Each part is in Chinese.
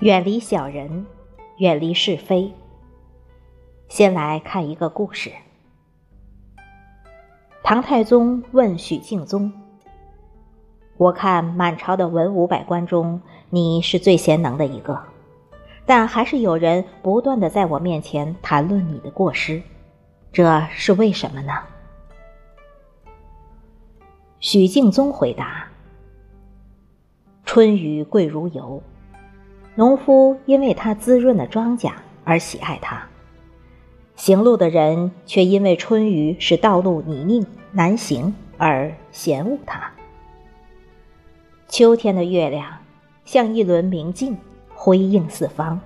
远离小人，远离是非。先来看一个故事。唐太宗问许敬宗：“我看满朝的文武百官中，你是最贤能的一个，但还是有人不断的在我面前谈论你的过失，这是为什么呢？”许敬宗回答：“春雨贵如油。”农夫因为它滋润了庄稼而喜爱它，行路的人却因为春雨使道路泥泞难行而嫌恶它。秋天的月亮像一轮明镜，辉映四方，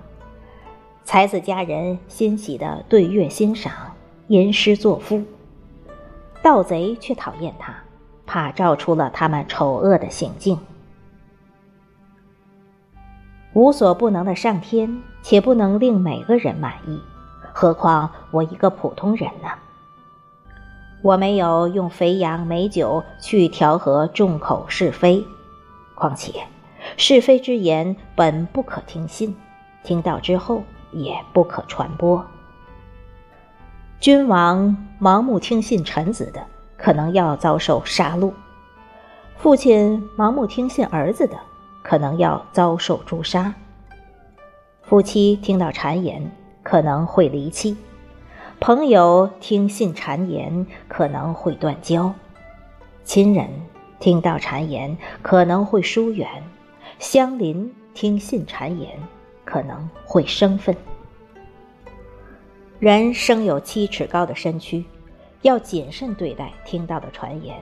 才子佳人欣喜地对月欣赏，吟诗作赋；盗贼却讨厌它，怕照出了他们丑恶的行径。无所不能的上天，且不能令每个人满意，何况我一个普通人呢？我没有用肥羊美酒去调和众口是非，况且是非之言本不可听信，听到之后也不可传播。君王盲目听信臣子的，可能要遭受杀戮；父亲盲目听信儿子的。可能要遭受诛杀。夫妻听到谗言，可能会离弃；朋友听信谗言，可能会断交；亲人听到谗言，可能会疏远；乡邻听信谗言，可能会生分。人生有七尺高的身躯，要谨慎对待听到的传言。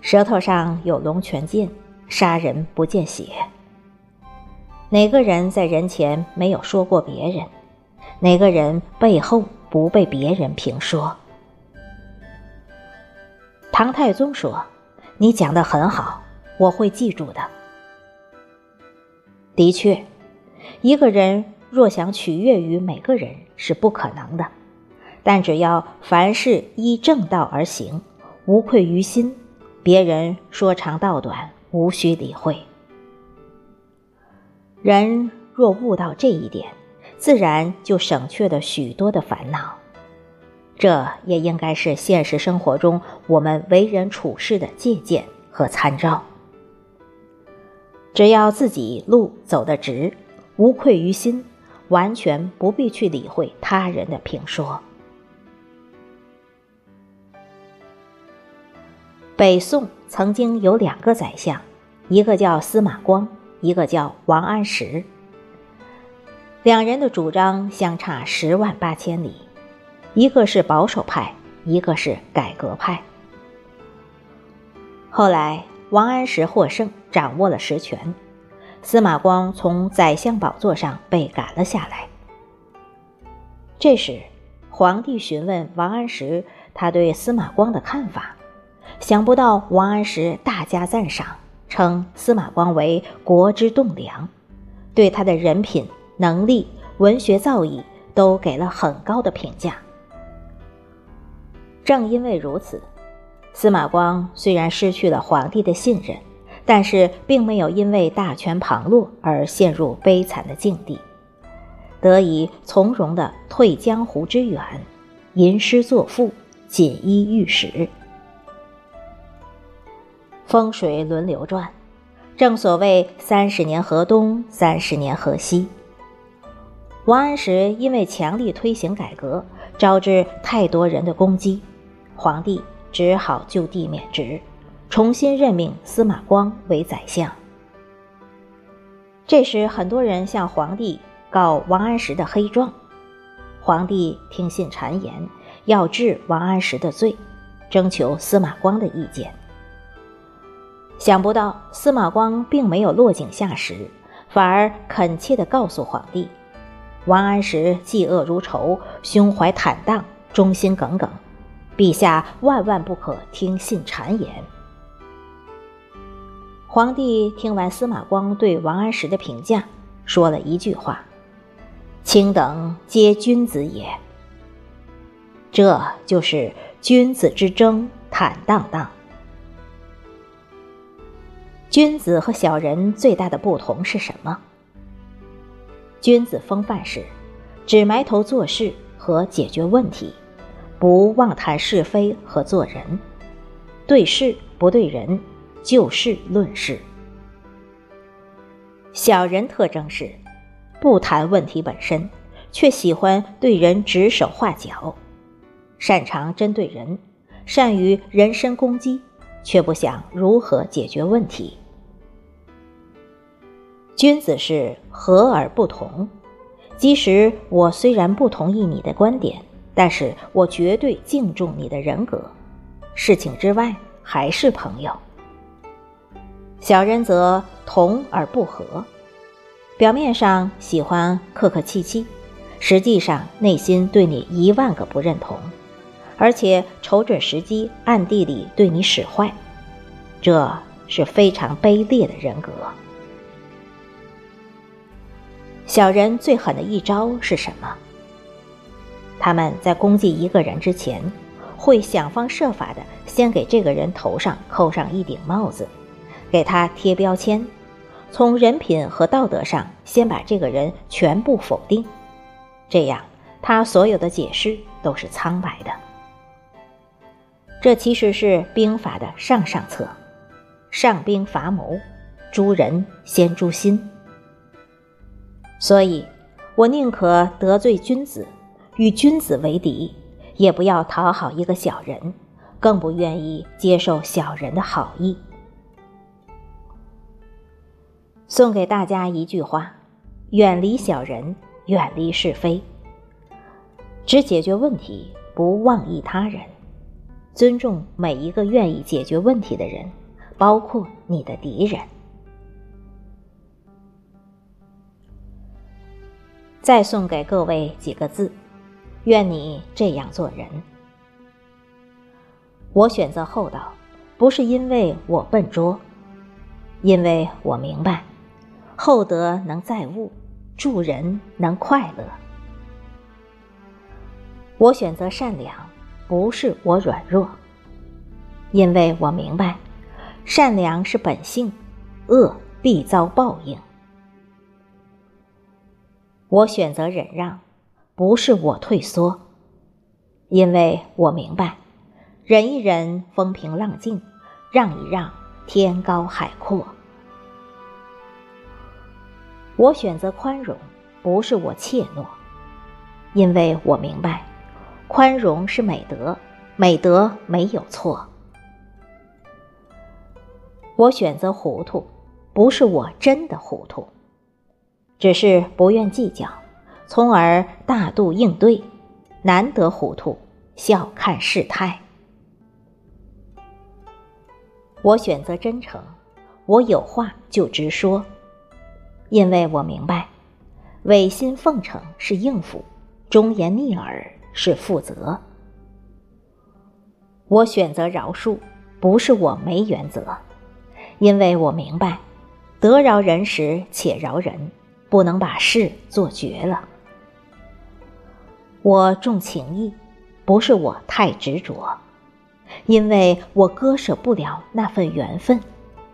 舌头上有龙泉剑。杀人不见血。哪个人在人前没有说过别人？哪个人背后不被别人评说？唐太宗说：“你讲的很好，我会记住的。”的确，一个人若想取悦于每个人是不可能的，但只要凡事依正道而行，无愧于心，别人说长道短。无需理会。人若悟到这一点，自然就省去了许多的烦恼。这也应该是现实生活中我们为人处事的借鉴和参照。只要自己路走得直，无愧于心，完全不必去理会他人的评说。北宋。曾经有两个宰相，一个叫司马光，一个叫王安石。两人的主张相差十万八千里，一个是保守派，一个是改革派。后来王安石获胜，掌握了实权，司马光从宰相宝座上被赶了下来。这时，皇帝询问王安石他对司马光的看法。想不到王安石大加赞赏，称司马光为国之栋梁，对他的人品、能力、文学造诣都给了很高的评价。正因为如此，司马光虽然失去了皇帝的信任，但是并没有因为大权旁落而陷入悲惨的境地，得以从容地退江湖之远，吟诗作赋，锦衣玉食。风水轮流转，正所谓三十年河东，三十年河西。王安石因为强力推行改革，招致太多人的攻击，皇帝只好就地免职，重新任命司马光为宰相。这时，很多人向皇帝告王安石的黑状，皇帝听信谗言，要治王安石的罪，征求司马光的意见。想不到司马光并没有落井下石，反而恳切地告诉皇帝：“王安石嫉恶如仇，胸怀坦荡，忠心耿耿，陛下万万不可听信谗言。”皇帝听完司马光对王安石的评价，说了一句话：“卿等皆君子也。”这就是君子之争，坦荡荡。君子和小人最大的不同是什么？君子风范是，只埋头做事和解决问题，不妄谈是非和做人，对事不对人，就事论事。小人特征是，不谈问题本身，却喜欢对人指手画脚，擅长针对人，善于人身攻击，却不想如何解决问题。君子是和而不同，即使我虽然不同意你的观点，但是我绝对敬重你的人格。事情之外还是朋友。小人则同而不和，表面上喜欢客客气气，实际上内心对你一万个不认同，而且瞅准时机暗地里对你使坏，这是非常卑劣的人格。小人最狠的一招是什么？他们在攻击一个人之前，会想方设法的先给这个人头上扣上一顶帽子，给他贴标签，从人品和道德上先把这个人全部否定，这样他所有的解释都是苍白的。这其实是兵法的上上策，上兵伐谋，诛人先诛心。所以，我宁可得罪君子，与君子为敌，也不要讨好一个小人，更不愿意接受小人的好意。送给大家一句话：远离小人，远离是非，只解决问题，不妄议他人，尊重每一个愿意解决问题的人，包括你的敌人。再送给各位几个字：愿你这样做人。我选择厚道，不是因为我笨拙，因为我明白，厚德能载物，助人能快乐。我选择善良，不是我软弱，因为我明白，善良是本性，恶必遭报应。我选择忍让，不是我退缩，因为我明白，忍一忍风平浪静，让一让天高海阔。我选择宽容，不是我怯懦，因为我明白，宽容是美德，美德没有错。我选择糊涂，不是我真的糊涂。只是不愿计较，从而大度应对，难得糊涂，笑看世态。我选择真诚，我有话就直说，因为我明白，违心奉承是应付，忠言逆耳是负责。我选择饶恕，不是我没原则，因为我明白，得饶人时且饶人。不能把事做绝了。我重情义，不是我太执着，因为我割舍不了那份缘分，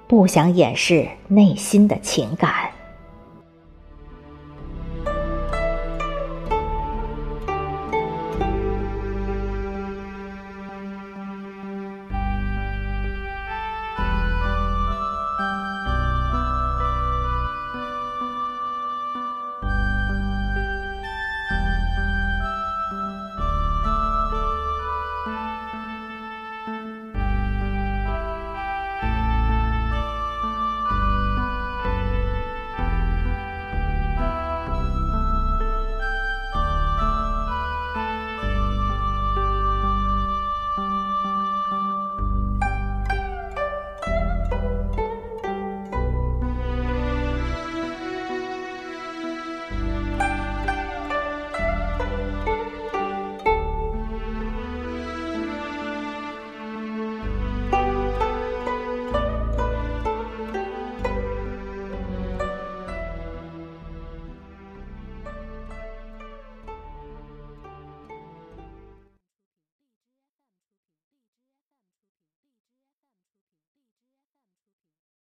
不想掩饰内心的情感。